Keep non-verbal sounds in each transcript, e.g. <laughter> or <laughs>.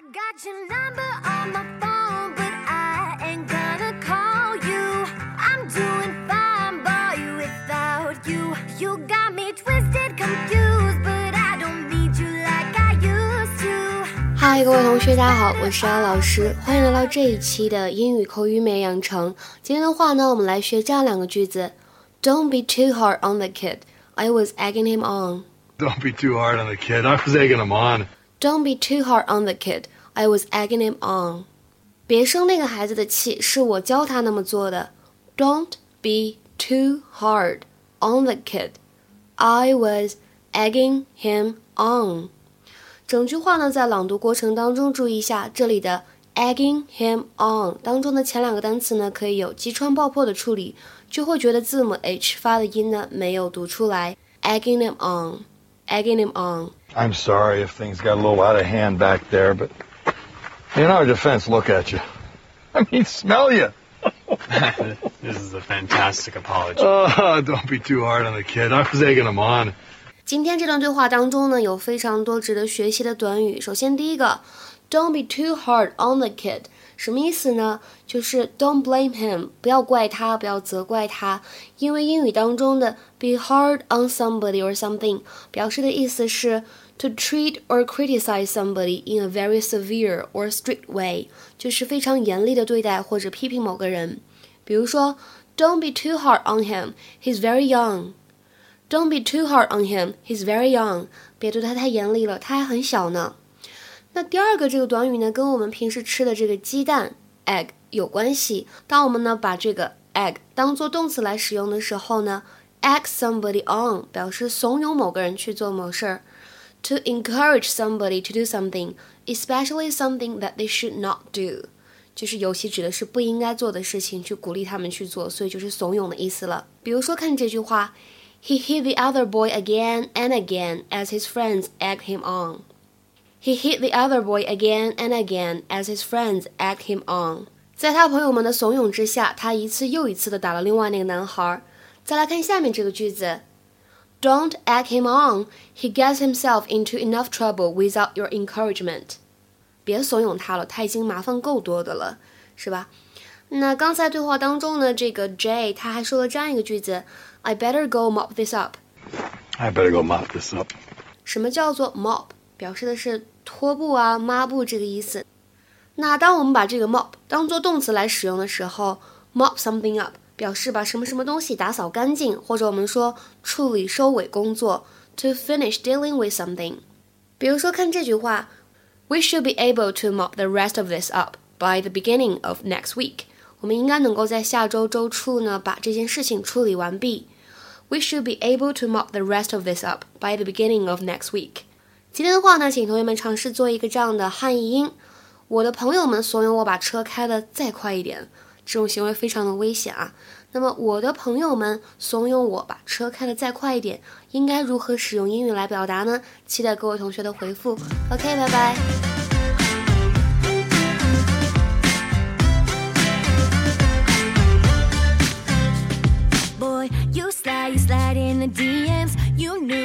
I got your number on my phone, but I ain't gonna call you. I'm doing fine, boy, without you. You got me twisted, confused, but I don't need you like I used to. 嗨，各位同学，大家好，我是安老师，欢迎来到这一期的英语口语美养成。今天的话呢，我们来学这样两个句子：Don't be too hard on the kid. I was egging him on. Don't be too hard on the kid. I was egging him on. Don't be too hard on the kid. I was egging him on. 别生那个孩子的气，是我教他那么做的。Don't be too hard on the kid. I was egging him on. 整句话呢，在朗读过程当中注意一下，这里的 egging him on 当中的前两个单词呢，可以有击穿爆破的处理，就会觉得字母 h 发的音呢没有读出来。egging him on, egging him on. I'm sorry if things got a little out of hand back there, but in our defense, look at you. <laughs> I mean, smell you. <laughs> this is a fantastic apology. Oh, don't be too hard on the kid. I was egging him on. 今天这段对话当中呢，有非常多值得学习的短语。首先，第一个，Don't be too hard on the kid， 什么意思呢？就是 Don't blame him，不要怪他，不要责怪他。因为英语当中的 be hard on somebody or something 表示的意思是 to treat or criticize somebody in a very severe or strict way，就是非常严厉的对待或者批评某个人。比如说，Don't be too hard on him，he's very young。Don't be too hard on him. He's very young. 别对他太严厉了，他还很小呢。那第二个这个短语呢，跟我们平时吃的这个鸡蛋 egg 有关系。当我们呢把这个 egg 当做动词来使用的时候呢，egg somebody on 表示怂恿某个人去做某事儿。To encourage somebody to do something, especially something that they should not do，就是尤其指的是不应该做的事情，去鼓励他们去做，所以就是怂恿的意思了。比如说看这句话。He hit the other boy again and again as his friends egged him on. He hit the other boy again and again as his friends egged him on。在他朋友们的怂恿之下，他一次又一次的打了另外那个男孩。再来看下面这个句子：Don't egg him on. He gets himself into enough trouble without your encouragement. 别怂恿他了，他已经麻烦够多的了，是吧？那刚才对话当中呢，这个 Jay 他还说了这样一个句子：I better go mop this up. I better go mop this up. 什么叫做 mop？表示的是拖布啊、抹布这个意思。那当我们把这个 mop 当做动词来使用的时候，mop something up 表示把什么什么东西打扫干净，或者我们说处理收尾工作，to finish dealing with something。比如说看这句话：We should be able to mop the rest of this up by the beginning of next week。我们应该能够在下周周初呢把这件事情处理完毕。We should be able to mop the rest of this up by the beginning of next week。 今天的话呢，请同学们尝试做一个这样的汉译音。我的朋友们怂恿我把车开得再快一点，这种行为非常的危险啊。那么我的朋友们怂恿我把车开得再快一点，应该如何使用英语来表达呢？期待各位同学的回复。OK，拜拜。Boy, you slide, you slide in the DMs. You knew,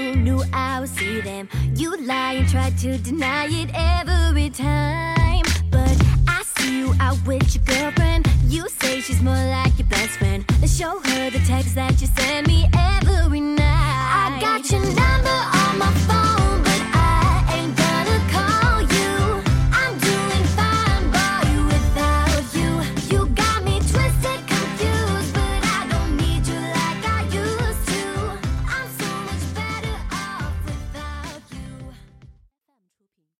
them. You lie and try to deny it every time. But I see you out with your girlfriend. You say she's more like your best friend. Then show her the text that you sent.